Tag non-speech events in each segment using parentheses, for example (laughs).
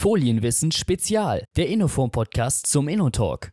Folienwissen Spezial, der Innoform Podcast zum InnoTalk.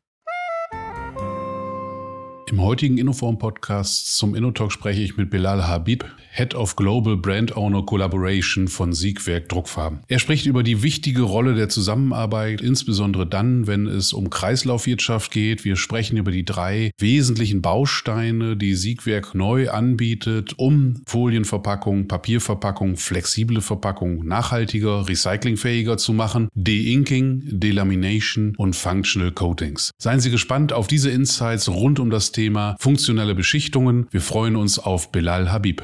Im heutigen Innoform Podcast zum InnoTalk spreche ich mit Bilal Habib, Head of Global Brand Owner Collaboration von Siegwerk Druckfarben. Er spricht über die wichtige Rolle der Zusammenarbeit, insbesondere dann, wenn es um Kreislaufwirtschaft geht. Wir sprechen über die drei wesentlichen Bausteine, die Siegwerk neu anbietet, um Folienverpackung, Papierverpackung, flexible Verpackung nachhaltiger, recyclingfähiger zu machen. De-Inking, Delamination und Functional Coatings. Seien Sie gespannt auf diese Insights rund um das Thema funktionelle Beschichtungen. Wir freuen uns auf Bilal Habib.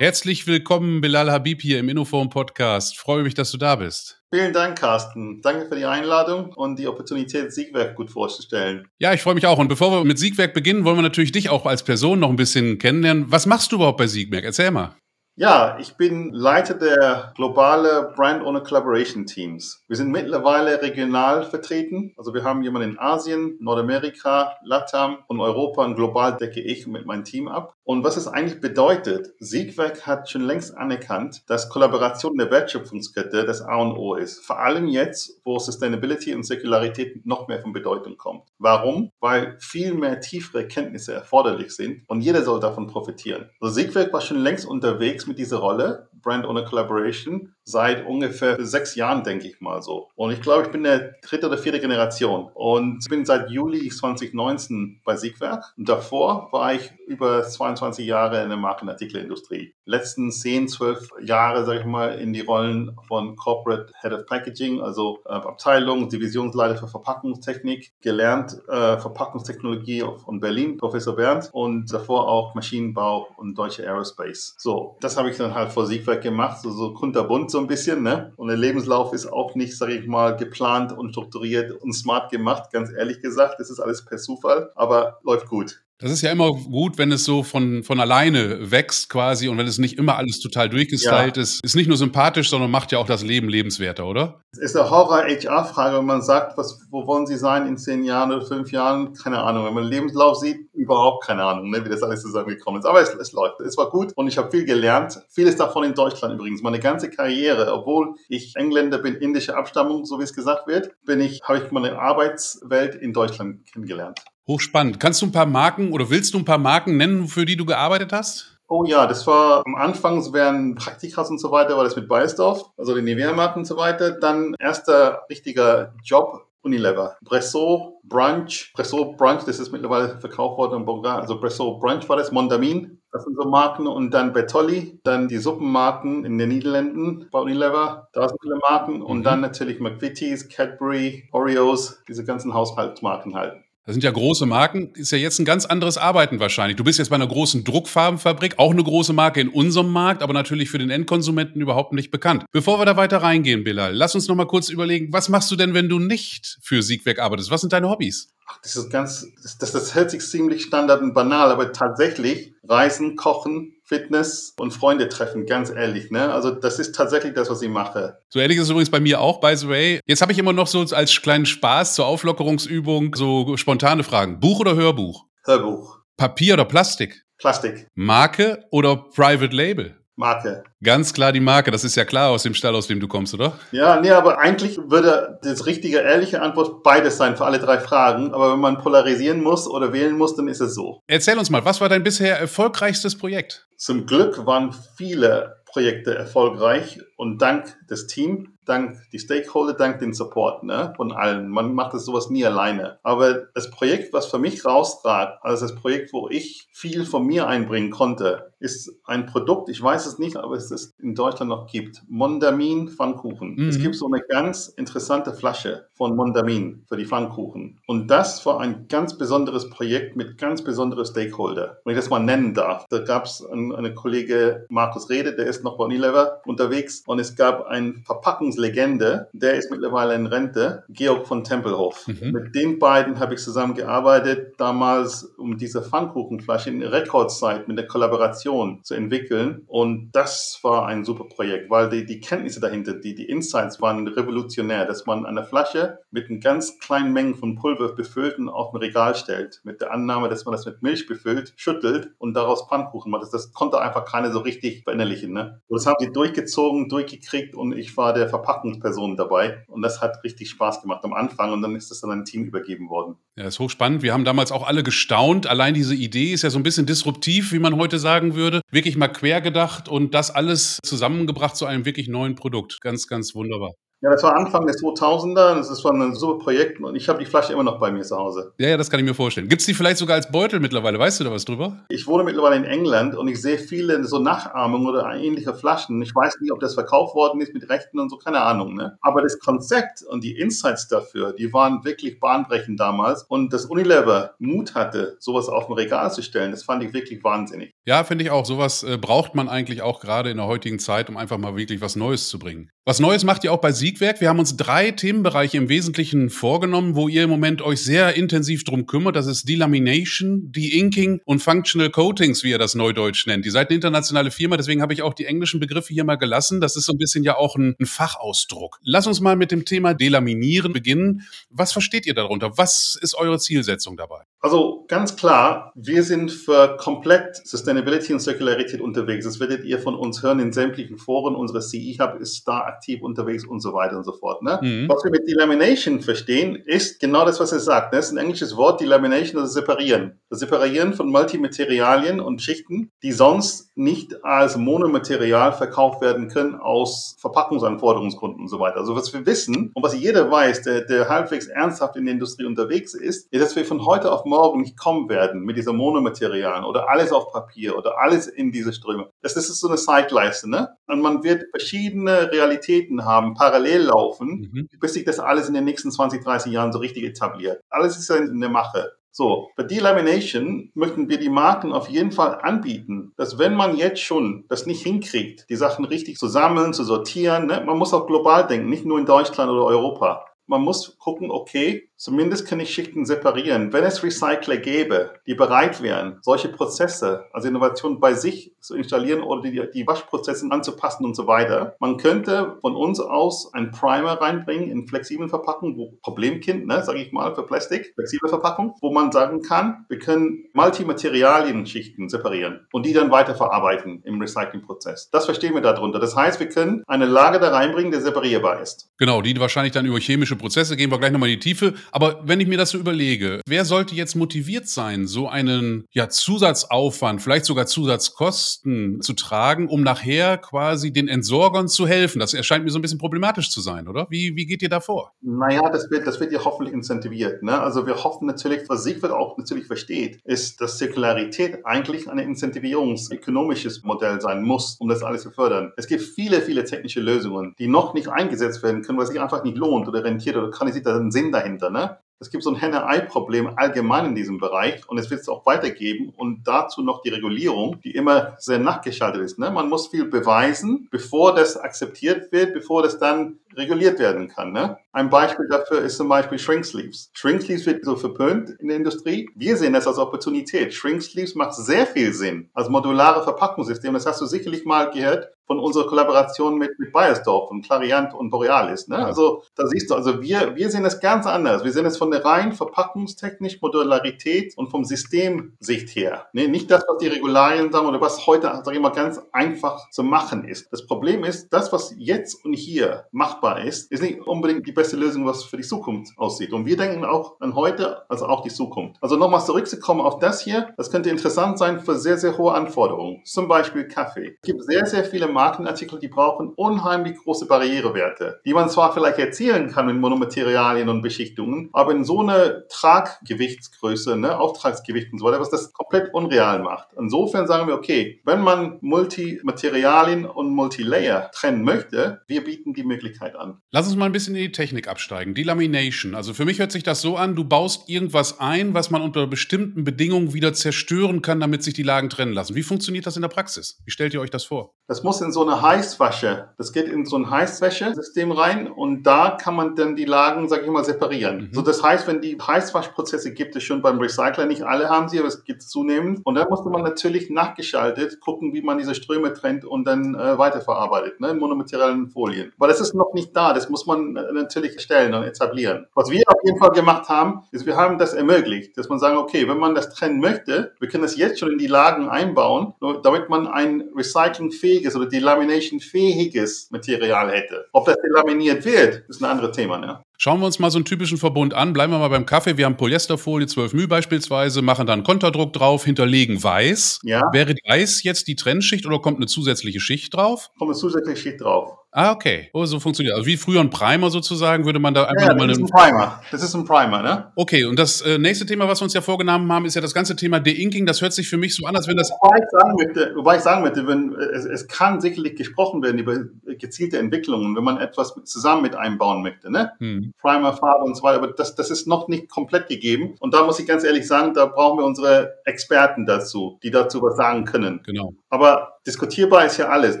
Herzlich willkommen, Bilal Habib hier im Innoform Podcast. Freue mich, dass du da bist. Vielen Dank, Carsten. Danke für die Einladung und die Opportunität, Siegwerk gut vorzustellen. Ja, ich freue mich auch. Und bevor wir mit Siegwerk beginnen, wollen wir natürlich dich auch als Person noch ein bisschen kennenlernen. Was machst du überhaupt bei Siegwerk? Erzähl mal. Ja, ich bin Leiter der globale Brand Owner Collaboration Teams. Wir sind mittlerweile regional vertreten. Also wir haben jemanden in Asien, Nordamerika, Latam und Europa und global decke ich mit meinem Team ab. Und was es eigentlich bedeutet, Siegwerk hat schon längst anerkannt, dass Kollaboration der Wertschöpfungskette das A und O ist. Vor allem jetzt, wo Sustainability und Säkularität noch mehr von Bedeutung kommt. Warum? Weil viel mehr tiefere Kenntnisse erforderlich sind und jeder soll davon profitieren. Also Siegwerk war schon längst unterwegs mit dieser Rolle, Brand Owner Collaboration, seit ungefähr sechs Jahren, denke ich mal so. Und ich glaube, ich bin der dritte oder vierte Generation und bin seit Juli 2019 bei Siegwerk. Und davor war ich über 22 Jahre in der Markenartikelindustrie. Letzten 10, 12 Jahre, sage ich mal, in die Rollen von Corporate Head of Packaging, also äh, Abteilung, Divisionsleiter für Verpackungstechnik, gelernt äh, Verpackungstechnologie von Berlin, Professor Bernd, und davor auch Maschinenbau und Deutsche Aerospace. So, das habe ich dann halt vor Siegwerk gemacht, so, so kunterbunt so ein bisschen, ne? Und der Lebenslauf ist auch nicht, sage ich mal, geplant und strukturiert und smart gemacht, ganz ehrlich gesagt. Das ist alles per Zufall, aber läuft gut. Das ist ja immer gut, wenn es so von, von alleine wächst quasi und wenn es nicht immer alles total durchgestylt ja. ist. Ist nicht nur sympathisch, sondern macht ja auch das Leben lebenswerter, oder? Es ist eine Horror-HR-Frage, wenn man sagt, was, wo wollen Sie sein in zehn Jahren oder fünf Jahren? Keine Ahnung. Wenn man einen Lebenslauf sieht, überhaupt keine Ahnung, ne, wie das alles zusammengekommen ist. Aber es, es läuft. Es war gut und ich habe viel gelernt. Vieles davon in Deutschland übrigens. Meine ganze Karriere, obwohl ich Engländer bin, indische Abstammung, so wie es gesagt wird, bin ich, habe ich meine Arbeitswelt in Deutschland kennengelernt. Hochspannend. Kannst du ein paar Marken oder willst du ein paar Marken nennen, für die du gearbeitet hast? Oh ja, das war am Anfang, so während Praktikas und so weiter, war das mit Bayersdorf, also die Nivea-Marken und so weiter. Dann erster richtiger Job, Unilever. Bresso, Brunch. Bresso, Brunch, das ist mittlerweile verkauft worden in Bulgarien. Also Bresso, Brunch war das, Mondamin. Das sind so Marken. Und dann Bertolli, dann die Suppenmarken in den Niederlanden bei Unilever. Da sind viele Marken. Und mhm. dann natürlich McVitie's, Cadbury, Oreos, diese ganzen Haushaltsmarken halt. Das sind ja große Marken, ist ja jetzt ein ganz anderes Arbeiten wahrscheinlich. Du bist jetzt bei einer großen Druckfarbenfabrik, auch eine große Marke in unserem Markt, aber natürlich für den Endkonsumenten überhaupt nicht bekannt. Bevor wir da weiter reingehen, Bilal, lass uns noch mal kurz überlegen, was machst du denn, wenn du nicht für Siegwerk arbeitest? Was sind deine Hobbys? Ach, das ist ganz, das, das, hört sich ziemlich standard und banal, aber tatsächlich Reisen, Kochen, Fitness und Freunde treffen, ganz ehrlich. Ne? Also das ist tatsächlich das, was ich mache. So ähnlich ist es übrigens bei mir auch, by the way. Jetzt habe ich immer noch so als kleinen Spaß zur Auflockerungsübung so spontane Fragen. Buch oder Hörbuch? Hörbuch. Papier oder Plastik? Plastik. Marke oder Private Label? Marke. Ganz klar die Marke, das ist ja klar aus dem Stall, aus dem du kommst, oder? Ja, nee, aber eigentlich würde das richtige, ehrliche Antwort beides sein für alle drei Fragen. Aber wenn man polarisieren muss oder wählen muss, dann ist es so. Erzähl uns mal, was war dein bisher erfolgreichstes Projekt? Zum Glück waren viele Projekte erfolgreich und dank des Teams dank die Stakeholder, dank den Support ne, von allen. Man macht das sowas nie alleine. Aber das Projekt, was für mich raustrat, also das Projekt, wo ich viel von mir einbringen konnte, ist ein Produkt, ich weiß es nicht, aber es ist in Deutschland noch gibt. Mondamin Pfannkuchen. Mhm. Es gibt so eine ganz interessante Flasche von Mondamin für die Pfannkuchen. Und das war ein ganz besonderes Projekt mit ganz besonderen Stakeholder. Wenn ich das mal nennen darf. Da gab es einen, eine Kollege Markus Rede, der ist noch bei Unilever unterwegs und es gab ein Verpackungs Legende, der ist mittlerweile in Rente, Georg von Tempelhof. Mhm. Mit den beiden habe ich zusammengearbeitet, damals um diese Pfannkuchenflasche in Rekordzeit mit der Kollaboration zu entwickeln. Und das war ein super Projekt, weil die, die Kenntnisse dahinter, die, die Insights waren revolutionär, dass man eine Flasche mit einer ganz kleinen Menge von Pulver befüllt und auf ein Regal stellt. Mit der Annahme, dass man das mit Milch befüllt, schüttelt und daraus Pfannkuchen macht. Das, das konnte einfach keiner so richtig verinnerlichen. Ne? Und das haben sie durchgezogen, durchgekriegt und ich war der Verpackungsperson dabei. Und das hat richtig Spaß gemacht am Anfang und dann ist das dann ein Team übergeben worden. Ja, ist hochspannend. Wir haben damals auch alle gestaunt. Allein diese Idee ist ja so ein bisschen disruptiv, wie man heute sagen würde. Wirklich mal quer gedacht und das alles zusammengebracht zu einem wirklich neuen Produkt. Ganz, ganz wunderbar. Ja, das war Anfang des 2000er. Das war ein super Projekt und ich habe die Flasche immer noch bei mir zu Hause. Ja, ja, das kann ich mir vorstellen. Gibt es die vielleicht sogar als Beutel mittlerweile? Weißt du da was drüber? Ich wohne mittlerweile in England und ich sehe viele so Nachahmungen oder ähnliche Flaschen. Ich weiß nicht, ob das verkauft worden ist mit Rechten und so, keine Ahnung. Ne? Aber das Konzept und die Insights dafür, die waren wirklich bahnbrechend damals. Und dass Unilever Mut hatte, sowas auf dem Regal zu stellen, das fand ich wirklich wahnsinnig. Ja, finde ich auch. Sowas äh, braucht man eigentlich auch gerade in der heutigen Zeit, um einfach mal wirklich was Neues zu bringen. Was Neues macht ihr auch bei Siegwerk. Wir haben uns drei Themenbereiche im Wesentlichen vorgenommen, wo ihr im Moment euch sehr intensiv drum kümmert. Das ist Delamination, De-Inking und Functional Coatings, wie ihr das neudeutsch nennt. Ihr seid eine internationale Firma, deswegen habe ich auch die englischen Begriffe hier mal gelassen. Das ist so ein bisschen ja auch ein, ein Fachausdruck. Lass uns mal mit dem Thema Delaminieren beginnen. Was versteht ihr darunter? Was ist eure Zielsetzung dabei? Also ganz klar, wir sind für komplett Sustainability und Circularität unterwegs. Das werdet ihr von uns hören in sämtlichen Foren. Unsere CE Hub ist da aktiv unterwegs und so weiter und so fort. Ne? Mhm. Was wir mit Delamination verstehen, ist genau das, was er sagt. Das ist ein englisches Wort, Delamination, also separieren. Das Separieren von Multimaterialien und Schichten, die sonst nicht als Monomaterial verkauft werden können aus Verpackungsanforderungsgründen und so weiter. Also was wir wissen und was jeder weiß, der, der halbwegs ernsthaft in der Industrie unterwegs ist, ist, dass wir von heute auf morgen nicht kommen werden mit dieser Monomaterialien oder alles auf Papier oder alles in diese Ströme. Das, ist so eine Zeitleiste, ne? Und man wird verschiedene Realitäten haben, parallel laufen, mhm. bis sich das alles in den nächsten 20, 30 Jahren so richtig etabliert. Alles ist ja in der Mache. So, bei Delamination möchten wir die Marken auf jeden Fall anbieten, dass wenn man jetzt schon das nicht hinkriegt, die Sachen richtig zu sammeln, zu sortieren, ne, man muss auch global denken, nicht nur in Deutschland oder Europa. Man muss gucken, okay, Zumindest kann ich Schichten separieren. Wenn es Recycler gäbe, die bereit wären, solche Prozesse, also Innovationen bei sich zu installieren oder die, die Waschprozesse anzupassen und so weiter, man könnte von uns aus ein Primer reinbringen in flexiblen Verpackungen, wo Problemkind, ne, sage ich mal, für Plastik, flexible Verpackung, wo man sagen kann, wir können Multimaterialien-Schichten separieren und die dann weiterverarbeiten im Recyclingprozess. Das verstehen wir darunter. Das heißt, wir können eine Lage da reinbringen, der separierbar ist. Genau, die wahrscheinlich dann über chemische Prozesse, gehen wir gleich nochmal in die Tiefe, aber wenn ich mir das so überlege, wer sollte jetzt motiviert sein, so einen ja, Zusatzaufwand, vielleicht sogar Zusatzkosten zu tragen, um nachher quasi den Entsorgern zu helfen? Das erscheint mir so ein bisschen problematisch zu sein, oder? Wie, wie geht ihr da vor? Naja, das wird, das wird ja hoffentlich incentiviert. Ne? Also wir hoffen natürlich, was Siegfried auch natürlich versteht, ist, dass Zirkularität eigentlich ein incentivierungsökonomisches Modell sein muss, um das alles zu fördern. Es gibt viele, viele technische Lösungen, die noch nicht eingesetzt werden können, weil sich einfach nicht lohnt oder rentiert oder kann nicht einen Sinn dahinter. Ne? Es gibt so ein Henne-Ei-Problem allgemein in diesem Bereich und es wird es auch weitergeben und dazu noch die Regulierung, die immer sehr nachgeschaltet ist. Ne? Man muss viel beweisen, bevor das akzeptiert wird, bevor das dann reguliert werden kann. Ne? Ein Beispiel dafür ist zum Beispiel Shrinksleeves. Shrinksleeves wird so verpönt in der Industrie. Wir sehen das als Opportunität. Shrinksleeves macht sehr viel Sinn als modulare Verpackungssystem. Das hast du sicherlich mal gehört von unserer Kollaboration mit, mit Bayersdorf und Clariant und Borealis. Ne? Also da siehst du, also wir, wir sehen es ganz anders. Wir sehen es von der rein verpackungstechnisch Modularität und vom Systemsicht her. Ne? Nicht das, was die Regularien sagen oder was heute, sage ich mal, ganz einfach zu machen ist. Das Problem ist, das, was jetzt und hier machbar ist, ist nicht unbedingt die beste Lösung, was für die Zukunft aussieht. Und wir denken auch an heute, also auch die Zukunft. Also nochmal zurückzukommen auf das hier, das könnte interessant sein für sehr, sehr hohe Anforderungen. Zum Beispiel Kaffee. Es gibt sehr, sehr viele Markenartikel, die brauchen unheimlich große Barrierewerte, die man zwar vielleicht erzielen kann mit Monomaterialien und Beschichtungen, aber in so einer Traggewichtsgröße, ne, Auftragsgewicht und so weiter, was das komplett unreal macht. Insofern sagen wir, okay, wenn man Multimaterialien und Multilayer trennen möchte, wir bieten die Möglichkeit an. Lass uns mal ein bisschen in die Technik absteigen. Delamination. Also für mich hört sich das so an, du baust irgendwas ein, was man unter bestimmten Bedingungen wieder zerstören kann, damit sich die Lagen trennen lassen. Wie funktioniert das in der Praxis? Wie stellt ihr euch das vor? Das muss in so eine Heißwasche. Das geht in so ein Heißwäschesystem rein und da kann man dann die Lagen, sag ich mal, separieren. Mhm. So, das heißt, wenn die Heißwaschprozesse gibt es schon beim Recycler, nicht alle haben sie, aber es gibt es zunehmend. Und da musste man natürlich nachgeschaltet gucken, wie man diese Ströme trennt und dann äh, weiterverarbeitet, ne, in monomaterialen Folien. Aber das ist noch nicht da. Das muss man natürlich erstellen und etablieren. Was wir auf jeden Fall gemacht haben, ist, wir haben das ermöglicht, dass man sagen, okay, wenn man das trennen möchte, wir können das jetzt schon in die Lagen einbauen, damit man ein recyclingfähiges oder delamination-fähiges Material hätte. Ob das delaminiert wird, ist ein anderes Thema. Ne? Schauen wir uns mal so einen typischen Verbund an. Bleiben wir mal beim Kaffee. Wir haben Polyesterfolie 12 μ beispielsweise, machen dann Konterdruck drauf, hinterlegen weiß. Ja. Wäre weiß jetzt die Trennschicht oder kommt eine zusätzliche Schicht drauf? Kommt eine zusätzliche Schicht drauf. Ah, okay. Oh, so funktioniert. Also wie früher ein Primer sozusagen, würde man da einfach ja, mal das ist ein Primer. Das ist ein Primer, ne? Okay, und das äh, nächste Thema, was wir uns ja vorgenommen haben, ist ja das ganze Thema De-Inking. Das hört sich für mich so an, als wenn das. Wobei ich sagen möchte, wobei ich sagen möchte wenn, es, es kann sicherlich gesprochen werden über gezielte Entwicklungen, wenn man etwas zusammen mit einbauen möchte, ne? Hm. Primer, Farbe und so weiter. Aber das, das ist noch nicht komplett gegeben. Und da muss ich ganz ehrlich sagen, da brauchen wir unsere Experten dazu, die dazu was sagen können. Genau. Aber diskutierbar ist ja alles.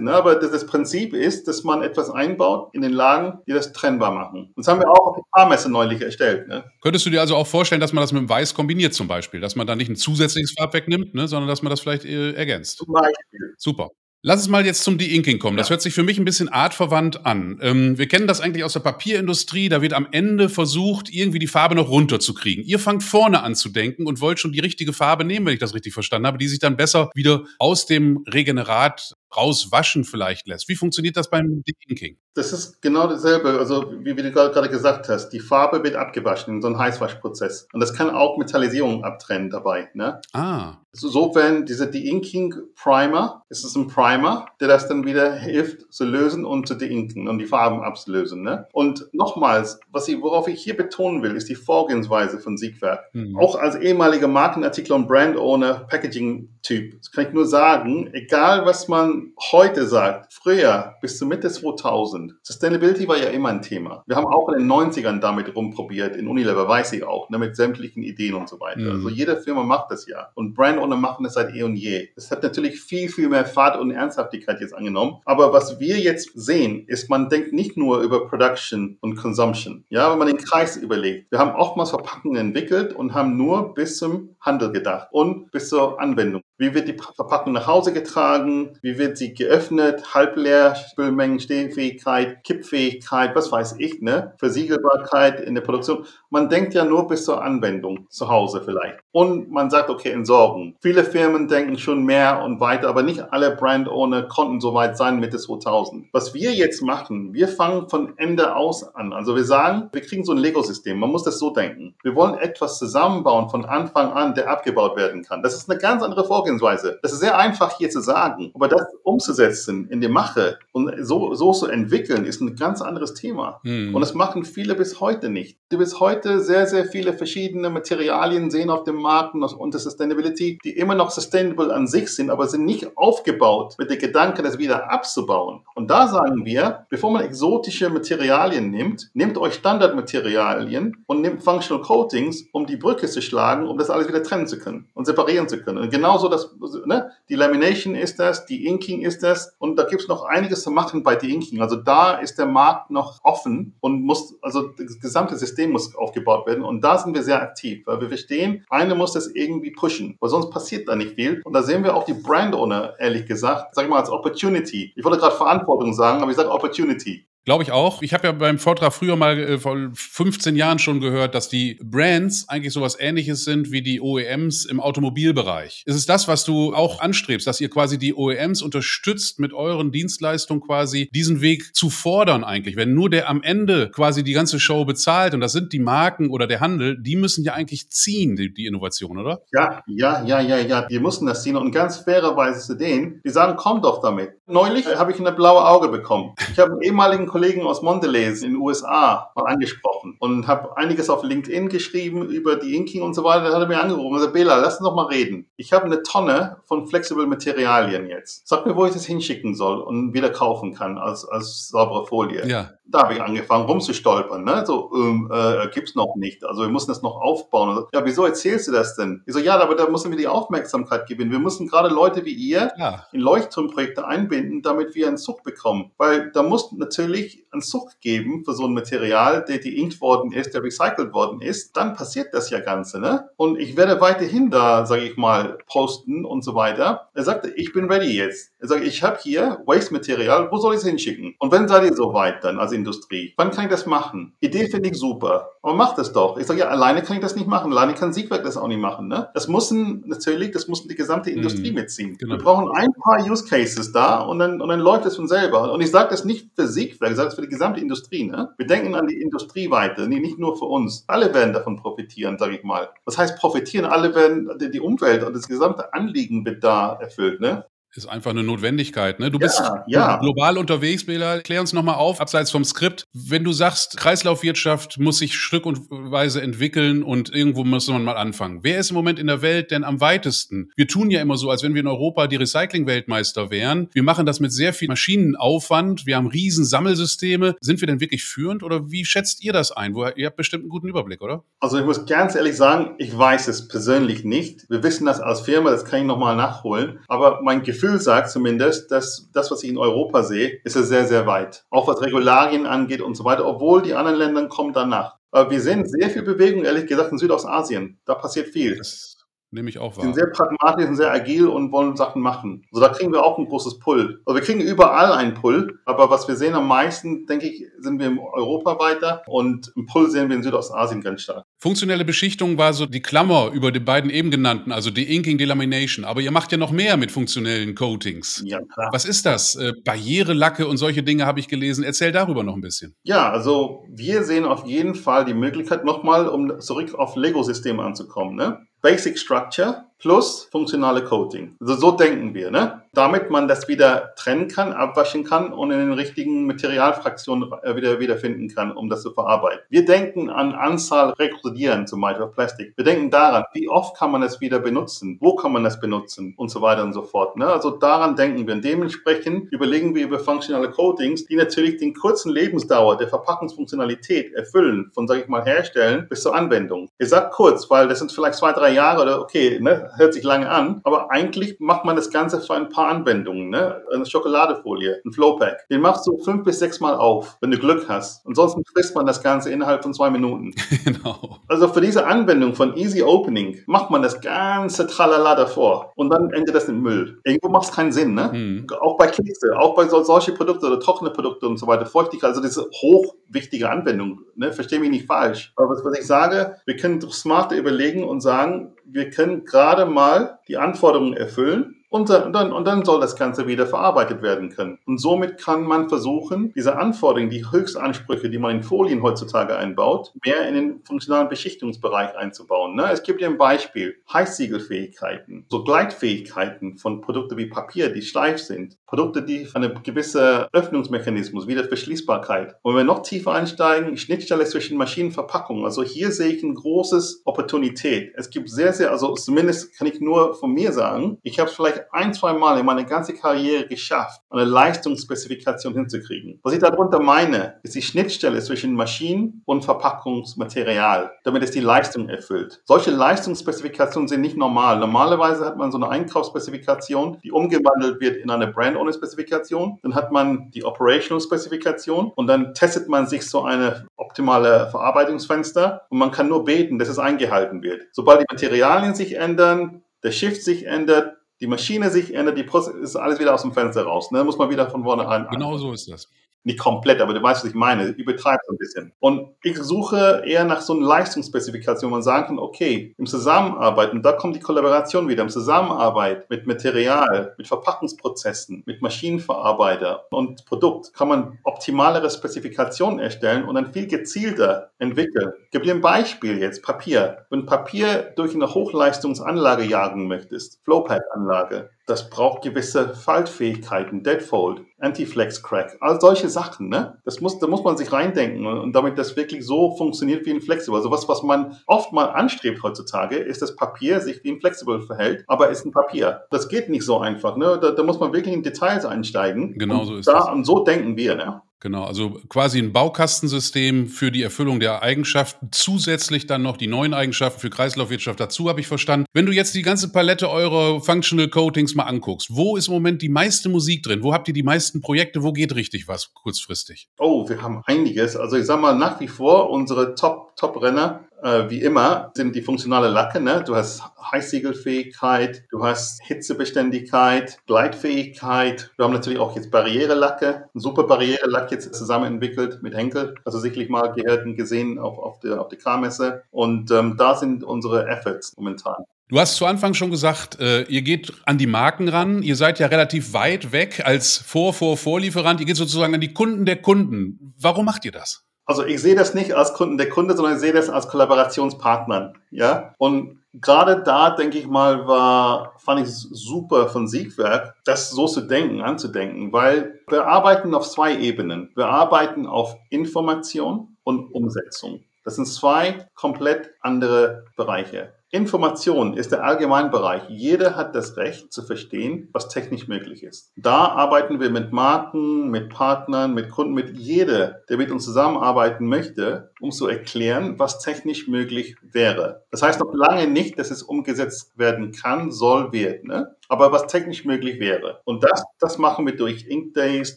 Ne? Aber das, das, Prinzip ist, dass man etwas einbaut in den Lagen, die das trennbar machen. Und das haben wir auch auf der Paarmesse neulich erstellt. Ne? Könntest du dir also auch vorstellen, dass man das mit dem Weiß kombiniert zum Beispiel? Dass man da nicht ein zusätzliches Farbwerk nimmt, ne? sondern dass man das vielleicht äh, ergänzt? Zum Beispiel. Super. Lass es mal jetzt zum De-Inking kommen. Das hört sich für mich ein bisschen artverwandt an. Ähm, wir kennen das eigentlich aus der Papierindustrie. Da wird am Ende versucht, irgendwie die Farbe noch runterzukriegen. Ihr fangt vorne an zu denken und wollt schon die richtige Farbe nehmen, wenn ich das richtig verstanden habe, die sich dann besser wieder aus dem Regenerat rauswaschen vielleicht lässt. Wie funktioniert das beim De-Inking? Das ist genau dasselbe, also wie, wie, du gerade gesagt hast. Die Farbe wird abgewaschen in so einem Heißwaschprozess. Und das kann auch Metallisierung abtrennen dabei. Ne? Ah. So, so wenn dieser De-Inking Primer, es ist ein Primer, der das dann wieder hilft zu lösen und zu de-inken und die Farben abzulösen. Ne? Und nochmals, was ich, worauf ich hier betonen will, ist die Vorgehensweise von Siegwerk. Mhm. Auch als ehemaliger Markenartikler und Brand-Owner, Packaging-Typ, kann ich nur sagen, egal was man heute sagt, früher bis zur Mitte 2000, Sustainability war ja immer ein Thema. Wir haben auch in den 90ern damit rumprobiert, in Unilever weiß ich auch, ne, mit sämtlichen Ideen und so weiter. Mhm. Also jede Firma macht das ja. Und Brand Owner machen das seit eh und je. Es hat natürlich viel, viel mehr Fahrt und Ernsthaftigkeit jetzt angenommen. Aber was wir jetzt sehen, ist, man denkt nicht nur über Production und Consumption. Ja, wenn man den Kreis überlegt. Wir haben oftmals Verpackungen entwickelt und haben nur bis zum Handel gedacht und bis zur Anwendung. Wie wird die Verpackung nach Hause getragen? Wie wird sie geöffnet? Halbleer, Spülmengen, Stehfähigkeit, Kippfähigkeit, was weiß ich, ne? Versiegelbarkeit in der Produktion. Man denkt ja nur bis zur Anwendung zu Hause vielleicht. Und man sagt, okay, entsorgen. Viele Firmen denken schon mehr und weiter, aber nicht alle Brand-Owner konnten so weit sein Mitte 2000. Was wir jetzt machen, wir fangen von Ende aus an. Also wir sagen, wir kriegen so ein Lego-System. Man muss das so denken. Wir wollen etwas zusammenbauen von Anfang an, der abgebaut werden kann. Das ist eine ganz andere Vorgehensweise. Vorgehensweise. Das ist sehr einfach hier zu sagen, aber das umzusetzen in die Mache und so, so zu entwickeln, ist ein ganz anderes Thema. Mhm. Und das machen viele bis heute nicht. Die bis heute sehr, sehr viele verschiedene Materialien sehen auf dem Markt und der Sustainability, die immer noch sustainable an sich sind, aber sind nicht aufgebaut mit dem Gedanken, das wieder abzubauen. Und da sagen wir, bevor man exotische Materialien nimmt, nehmt euch Standardmaterialien und nehmt Functional Coatings, um die Brücke zu schlagen, um das alles wieder trennen zu können und separieren zu können. Und genauso das, ne, die Lamination ist das, die Inking ist das und da gibt es noch einiges zu machen bei die Inking. Also da ist der Markt noch offen und muss, also das gesamte System muss aufgebaut werden und da sind wir sehr aktiv, weil wir verstehen, eine muss das irgendwie pushen, weil sonst passiert da nicht viel und da sehen wir auch die Brand Owner, ehrlich gesagt, sag ich mal als Opportunity. Ich wollte gerade Verantwortung sagen, aber ich sage Opportunity. Glaube ich auch. Ich habe ja beim Vortrag früher mal äh, vor 15 Jahren schon gehört, dass die Brands eigentlich sowas ähnliches sind wie die OEMs im Automobilbereich. Ist es das, was du auch anstrebst, dass ihr quasi die OEMs unterstützt, mit euren Dienstleistungen quasi diesen Weg zu fordern eigentlich? Wenn nur der am Ende quasi die ganze Show bezahlt und das sind die Marken oder der Handel, die müssen ja eigentlich ziehen, die, die Innovation, oder? Ja, ja, ja, ja, ja. Die müssen das ziehen und ganz fairerweise zu denen, die sagen, komm doch damit. Neulich habe ich eine blaue Auge bekommen. Ich habe einen ehemaligen Kollegen aus Mondelez in den USA mal angesprochen und habe einiges auf LinkedIn geschrieben über die Inking und so weiter. Da hat er mir angerufen und gesagt, Bela, lass uns doch mal reden. Ich habe eine Tonne von flexible Materialien jetzt. Sag mir, wo ich das hinschicken soll und wieder kaufen kann als, als saubere Folie. Ja. Da habe ich angefangen rumzustolpern. Ne? So, ähm, äh, gibt's noch nicht. Also wir müssen das noch aufbauen. So, ja, wieso erzählst du das denn? Ich so, ja, aber da müssen wir die Aufmerksamkeit gewinnen. Wir müssen gerade Leute wie ihr ja. in Leuchtturmprojekte einbinden, damit wir einen Zug bekommen. Weil da muss natürlich einen Zug geben für so ein Material, der deinkt worden ist, der recycelt worden ist, dann passiert das ja Ganze. Ne? Und ich werde weiterhin da, sage ich mal, posten und so weiter. Er sagte, ich bin ready jetzt. Er sagt, ich habe hier Waste-Material, wo soll ich es hinschicken? Und wenn seid ihr so weit dann als Industrie? Wann kann ich das machen? Idee finde ich super. Aber macht das doch. Ich sage, ja, alleine kann ich das nicht machen. Alleine kann Siegwerk das auch nicht machen. Ne? Das müssen natürlich, das müssen die gesamte Industrie mm, mitziehen. Genau. Wir brauchen ein paar Use Cases da und dann, und dann läuft es von selber. Und ich sage das nicht für Siegwerk, ich sage das für die gesamte Industrie. Ne? Wir denken an die Industrie weiter, nicht nur für uns. Alle werden davon profitieren, sage ich mal. Was heißt profitieren? Alle werden, die Umwelt und das gesamte Anliegen wird da erfüllt. Ne? Ist einfach eine Notwendigkeit. Ne? Du bist ja, ja. global unterwegs, Bela. Klär uns nochmal auf, abseits vom Skript. Wenn du sagst, Kreislaufwirtschaft muss sich stückweise entwickeln und irgendwo muss man mal anfangen. Wer ist im Moment in der Welt denn am weitesten? Wir tun ja immer so, als wenn wir in Europa die Recycling-Weltmeister wären. Wir machen das mit sehr viel Maschinenaufwand. Wir haben riesen Sammelsysteme. Sind wir denn wirklich führend oder wie schätzt ihr das ein? Ihr habt bestimmt einen guten Überblick, oder? Also ich muss ganz ehrlich sagen, ich weiß es persönlich nicht. Wir wissen das als Firma, das kann ich nochmal nachholen. Aber mein Gefühl Gefühl sagt zumindest, dass das, was ich in Europa sehe, ist es sehr, sehr weit. Auch was Regularien angeht und so weiter, obwohl die anderen Länder kommen danach. Aber wir sehen sehr viel Bewegung, ehrlich gesagt, in Südostasien. Da passiert viel. Das Nehme ich auch wahr. Die sind sehr pragmatisch und sehr agil und wollen Sachen machen. Also da kriegen wir auch ein großes Pull. Also wir kriegen überall einen Pull, aber was wir sehen am meisten, denke ich, sind wir in Europa weiter und im Pull sehen wir in Südostasien ganz stark. Funktionelle Beschichtung war so die Klammer über die beiden eben genannten, also die Inking, Delamination. Aber ihr macht ja noch mehr mit funktionellen Coatings. Ja, klar. Was ist das? Äh, Barrierelacke und solche Dinge habe ich gelesen. Erzähl darüber noch ein bisschen. Ja, also wir sehen auf jeden Fall die Möglichkeit, nochmal, um zurück auf Lego-System anzukommen. Ne? Basic Structure plus funktionale Coating. Also so denken wir, ne? Damit man das wieder trennen kann, abwaschen kann und in den richtigen Materialfraktionen äh, wieder wiederfinden kann, um das zu verarbeiten. Wir denken an Anzahl Rekrutieren, zum Beispiel Plastik. Wir denken daran, wie oft kann man es wieder benutzen, wo kann man es benutzen und so weiter und so fort. Ne? Also daran denken wir. Und dementsprechend überlegen wir über funktionale Coatings, die natürlich den kurzen Lebensdauer der Verpackungsfunktionalität erfüllen, von, sage ich mal, Herstellen bis zur Anwendung. Ich sage kurz, weil das sind vielleicht zwei, drei Jahre oder okay, ne? Hört sich lange an, aber eigentlich macht man das Ganze für ein paar Anwendungen. Ne? Eine Schokoladefolie, ein Flowpack. Den machst du fünf bis sechs Mal auf, wenn du Glück hast. Ansonsten frisst man das Ganze innerhalb von zwei Minuten. (laughs) genau. Also für diese Anwendung von Easy Opening macht man das ganze Tralala davor und dann endet das im Müll. Irgendwo macht es keinen Sinn, ne? Hm. Auch bei Kekse, auch bei so, solche Produkte oder trockene Produkte und so weiter, Feuchtigkeit, also diese hochwichtige Anwendung, ne? Verstehe mich nicht falsch. Aber was, was ich sage, wir können smarter überlegen und sagen, wir können gerade mal die Anforderungen erfüllen und dann, und dann soll das Ganze wieder verarbeitet werden können. Und somit kann man versuchen, diese Anforderungen, die Höchstansprüche, die man in Folien heutzutage einbaut, mehr in den funktionalen Beschichtungsbereich einzubauen. Ne? Es gibt ja ein Beispiel, Heißsiegelfähigkeiten, so Gleitfähigkeiten von Produkten wie Papier, die steif sind, Produkte, die eine gewisse Öffnungsmechanismus, wie der Verschließbarkeit. Und wenn wir noch tiefer einsteigen, Schnittstelle zwischen Maschinenverpackungen. Also hier sehe ich ein großes Opportunität. Es gibt sehr, sehr, also zumindest kann ich nur von mir sagen, ich habe vielleicht ein, zwei Mal in meiner ganzen Karriere geschafft, eine Leistungsspezifikation hinzukriegen. Was ich darunter meine, ist die Schnittstelle zwischen Maschinen und Verpackungsmaterial, damit es die Leistung erfüllt. Solche Leistungsspezifikationen sind nicht normal. Normalerweise hat man so eine Einkaufsspezifikation, die umgewandelt wird in eine Brand Owner Spezifikation. Dann hat man die Operational Spezifikation und dann testet man sich so eine optimale Verarbeitungsfenster und man kann nur beten, dass es eingehalten wird. Sobald die Materialien sich ändern, der Shift sich ändert, die Maschine sich ändert, die Prozess ist alles wieder aus dem Fenster raus. Ne? Muss man wieder von vorne an. Genau so ist das nicht komplett, aber du weißt, was ich meine, übertreibt so ein bisschen. Und ich suche eher nach so einer Leistungsspecifikation, wo man sagen kann, okay, im Zusammenarbeit, und da kommt die Kollaboration wieder, im Zusammenarbeit mit Material, mit Verpackungsprozessen, mit Maschinenverarbeiter und Produkt, kann man optimalere Spezifikationen erstellen und dann viel gezielter entwickeln. Ich gebe dir ein Beispiel jetzt, Papier. Wenn Papier durch eine Hochleistungsanlage jagen möchtest, Flowpad-Anlage, das braucht gewisse Faltfähigkeiten, Deadfold, Anti-Flex Crack, all solche Sachen, ne? Das muss, da muss man sich reindenken und damit das wirklich so funktioniert wie ein Flexible. Also was, was man oft mal anstrebt heutzutage, ist, dass Papier sich wie ein Flexible verhält, aber ist ein Papier. Das geht nicht so einfach, ne? Da, da muss man wirklich in Details einsteigen. Genau so ist da, das. Und so denken wir, ne? Genau, also quasi ein Baukastensystem für die Erfüllung der Eigenschaften, zusätzlich dann noch die neuen Eigenschaften für Kreislaufwirtschaft dazu, habe ich verstanden. Wenn du jetzt die ganze Palette eurer Functional Coatings mal anguckst, wo ist im Moment die meiste Musik drin? Wo habt ihr die meisten Projekte? Wo geht richtig was kurzfristig? Oh, wir haben einiges. Also ich sage mal nach wie vor unsere Top-Top-Renner äh, wie immer sind die funktionale Lacke. Ne? Du hast Heißsiegelfähigkeit, du hast Hitzebeständigkeit, Gleitfähigkeit. Wir haben natürlich auch jetzt Barrierelacke, ein super Barrierelack jetzt zusammen entwickelt mit Henkel. Also sicherlich mal gehört und gesehen auf, auf der, auf der K-Messe. Und ähm, da sind unsere Efforts momentan. Du hast zu Anfang schon gesagt, äh, ihr geht an die Marken ran. Ihr seid ja relativ weit weg als Vor-Vor-Vorlieferant. Ihr geht sozusagen an die Kunden der Kunden. Warum macht ihr das? Also ich sehe das nicht als Kunden der Kunde, sondern ich sehe das als Kollaborationspartner. Ja? Und gerade da, denke ich mal, war, fand ich super von Siegwerk, das so zu denken, anzudenken, weil wir arbeiten auf zwei Ebenen. Wir arbeiten auf Information und Umsetzung. Das sind zwei komplett andere Bereiche. Information ist der Allgemeinbereich. Jeder hat das Recht zu verstehen, was technisch möglich ist. Da arbeiten wir mit Marken, mit Partnern, mit Kunden, mit jeder, der mit uns zusammenarbeiten möchte, um zu erklären, was technisch möglich wäre. Das heißt noch lange nicht, dass es umgesetzt werden kann, soll, wird. Ne? Aber was technisch möglich wäre. Und das, das machen wir durch Ink Days,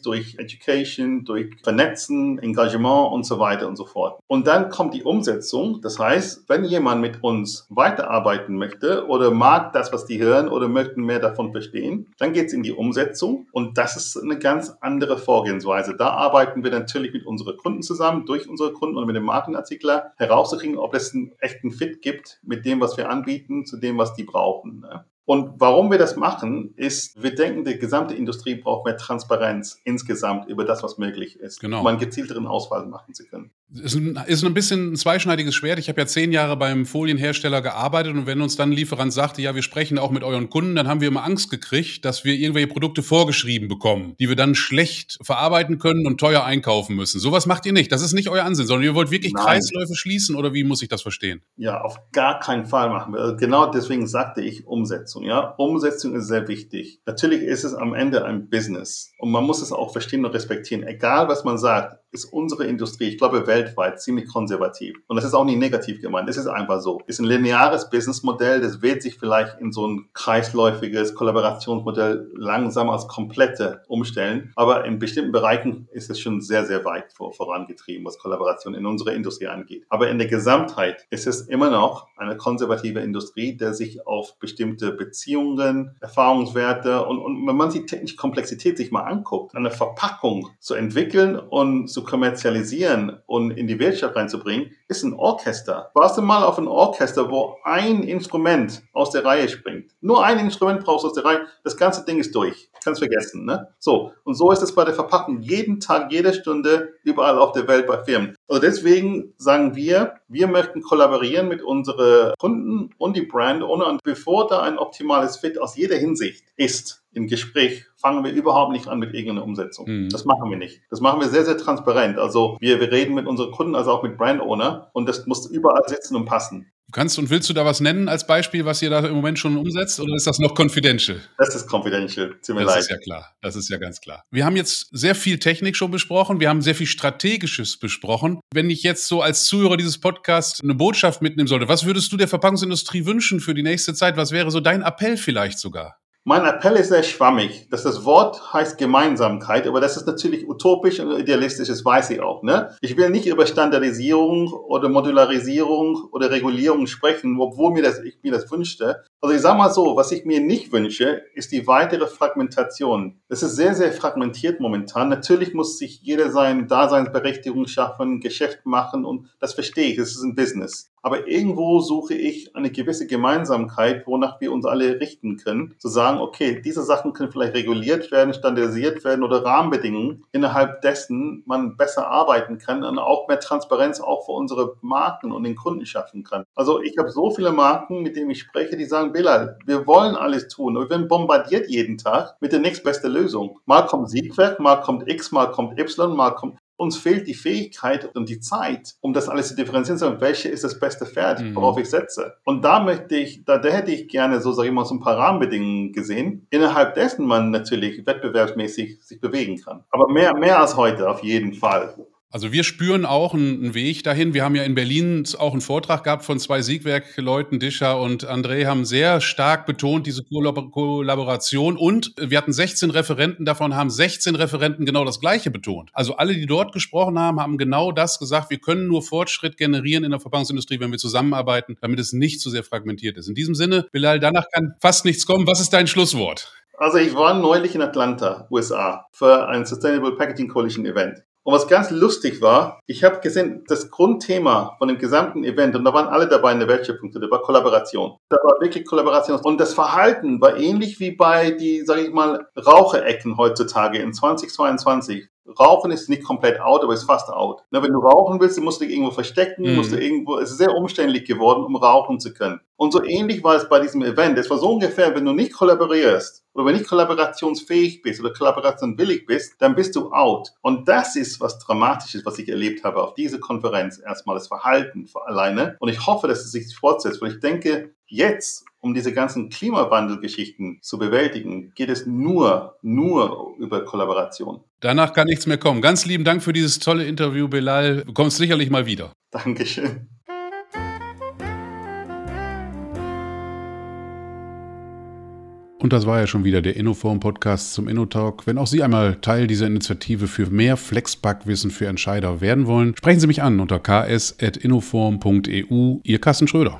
durch Education, durch Vernetzen, Engagement und so weiter und so fort. Und dann kommt die Umsetzung. Das heißt, wenn jemand mit uns weiterarbeiten möchte oder mag das, was die hören oder möchten mehr davon verstehen, dann geht es in die Umsetzung und das ist eine ganz andere Vorgehensweise. Da arbeiten wir natürlich mit unseren Kunden zusammen, durch unsere Kunden und mit dem Markenartikler herauszukriegen, ob es einen echten Fit gibt mit dem, was wir anbieten, zu dem, was die brauchen. Ne? Und warum wir das machen, ist, wir denken, die gesamte Industrie braucht mehr Transparenz insgesamt über das, was möglich ist, genau. um einen gezielteren Auswahl machen zu können. Ist ein, ist ein bisschen ein zweischneidiges Schwert. Ich habe ja zehn Jahre beim Folienhersteller gearbeitet und wenn uns dann ein Lieferant sagte, ja, wir sprechen auch mit euren Kunden, dann haben wir immer Angst gekriegt, dass wir irgendwelche Produkte vorgeschrieben bekommen, die wir dann schlecht verarbeiten können und teuer einkaufen müssen. Sowas macht ihr nicht. Das ist nicht euer Ansinn, sondern ihr wollt wirklich Nein. Kreisläufe schließen oder wie muss ich das verstehen? Ja, auf gar keinen Fall machen wir. Genau deswegen sagte ich Umsetzung. Ja, Umsetzung ist sehr wichtig. Natürlich ist es am Ende ein Business und man muss es auch verstehen und respektieren. Egal was man sagt, ist unsere Industrie, ich glaube weltweit, ziemlich konservativ. Und das ist auch nicht negativ gemeint, das ist einfach so. Ist ein lineares Businessmodell, das wird sich vielleicht in so ein kreisläufiges Kollaborationsmodell langsam als komplette umstellen. Aber in bestimmten Bereichen ist es schon sehr, sehr weit vor, vorangetrieben, was Kollaboration in unserer Industrie angeht. Aber in der Gesamtheit ist es immer noch eine konservative Industrie, der sich auf bestimmte Beziehungen, Erfahrungswerte und, und wenn man die technische Komplexität sich mal anguckt, eine Verpackung zu entwickeln und zu kommerzialisieren und in die Wirtschaft reinzubringen, ist ein Orchester. Warst du mal auf ein Orchester, wo ein Instrument aus der Reihe springt? Nur ein Instrument brauchst du aus der Reihe, das ganze Ding ist durch. Kannst vergessen, ne? So. Und so ist es bei der Verpackung. Jeden Tag, jede Stunde, überall auf der Welt bei Firmen. Also deswegen sagen wir, wir möchten kollaborieren mit unseren Kunden und die Brand und bevor da ein optimales Fit aus jeder Hinsicht ist, im Gespräch fangen wir überhaupt nicht an mit irgendeiner Umsetzung. Mhm. Das machen wir nicht. Das machen wir sehr, sehr transparent. Also wir, wir reden mit unseren Kunden, also auch mit Brand Owner und das muss überall sitzen und passen. Kannst und willst du da was nennen als Beispiel, was ihr da im Moment schon umsetzt, oder ist das noch confidential? Das ist confidential, ziemlich Das leid. ist ja klar, das ist ja ganz klar. Wir haben jetzt sehr viel Technik schon besprochen, wir haben sehr viel Strategisches besprochen. Wenn ich jetzt so als Zuhörer dieses Podcasts eine Botschaft mitnehmen sollte, was würdest du der Verpackungsindustrie wünschen für die nächste Zeit? Was wäre so dein Appell vielleicht sogar? Mein Appell ist sehr schwammig. Dass das Wort heißt Gemeinsamkeit, aber das ist natürlich utopisch und idealistisch, das weiß ich auch. Ne? Ich will nicht über Standardisierung oder Modularisierung oder Regulierung sprechen, obwohl mir das, ich mir das wünschte. Also ich sage mal so, was ich mir nicht wünsche, ist die weitere Fragmentation. Es ist sehr, sehr fragmentiert momentan. Natürlich muss sich jeder seine Daseinsberechtigung schaffen, Geschäft machen und das verstehe ich, das ist ein Business. Aber irgendwo suche ich eine gewisse Gemeinsamkeit, wonach wir uns alle richten können, zu sagen, okay, diese Sachen können vielleicht reguliert werden, standardisiert werden oder Rahmenbedingungen, innerhalb dessen man besser arbeiten kann und auch mehr Transparenz auch für unsere Marken und den Kunden schaffen kann. Also ich habe so viele Marken, mit denen ich spreche, die sagen, Bilal, wir wollen alles tun und wir werden bombardiert jeden Tag mit der nächstbeste Lösung. Mal kommt Siegwerk, mal kommt X, mal kommt Y, mal kommt uns fehlt die Fähigkeit und die Zeit, um das alles zu differenzieren, sondern welche ist das beste Pferd, mhm. worauf ich setze. Und da möchte ich, da, da hätte ich gerne so, sage ich mal, so ein paar Rahmenbedingungen gesehen, innerhalb dessen man natürlich wettbewerbsmäßig sich bewegen kann. Aber mehr, mehr als heute, auf jeden Fall. Also wir spüren auch einen Weg dahin. Wir haben ja in Berlin auch einen Vortrag gehabt von zwei Siegwerk-Leuten, Discher und André, haben sehr stark betont diese Kollaboration und wir hatten 16 Referenten, davon haben 16 Referenten genau das Gleiche betont. Also alle, die dort gesprochen haben, haben genau das gesagt. Wir können nur Fortschritt generieren in der Verpackungsindustrie, wenn wir zusammenarbeiten, damit es nicht zu sehr fragmentiert ist. In diesem Sinne, Bilal, danach kann fast nichts kommen. Was ist dein Schlusswort? Also ich war neulich in Atlanta, USA, für ein Sustainable Packaging Coalition Event. Und was ganz lustig war, ich habe gesehen, das Grundthema von dem gesamten Event, und da waren alle dabei in der Wertschöpfung, da war Kollaboration. Da war wirklich Kollaboration. Und das Verhalten war ähnlich wie bei die, sage ich mal, Raucherecken heutzutage in 2022. Rauchen ist nicht komplett out, aber ist fast out. Na, wenn du rauchen willst, musst du dich irgendwo verstecken, mhm. musst du irgendwo, es ist sehr umständlich geworden, um rauchen zu können. Und so ähnlich war es bei diesem Event. Es war so ungefähr, wenn du nicht kollaborierst oder wenn nicht kollaborationsfähig bist oder kollaborationwillig bist, dann bist du out. Und das ist was Dramatisches, was ich erlebt habe auf dieser Konferenz. Erstmal das Verhalten alleine. Und ich hoffe, dass es sich fortsetzt, weil ich denke, jetzt um diese ganzen Klimawandelgeschichten zu bewältigen, geht es nur, nur über Kollaboration. Danach kann nichts mehr kommen. Ganz lieben Dank für dieses tolle Interview, Belal. Du kommst sicherlich mal wieder. Dankeschön. Und das war ja schon wieder der Innoform-Podcast zum InnoTalk. Wenn auch Sie einmal Teil dieser Initiative für mehr Flexpack-Wissen für Entscheider werden wollen, sprechen Sie mich an unter ks.innoform.eu. Ihr Carsten Schröder.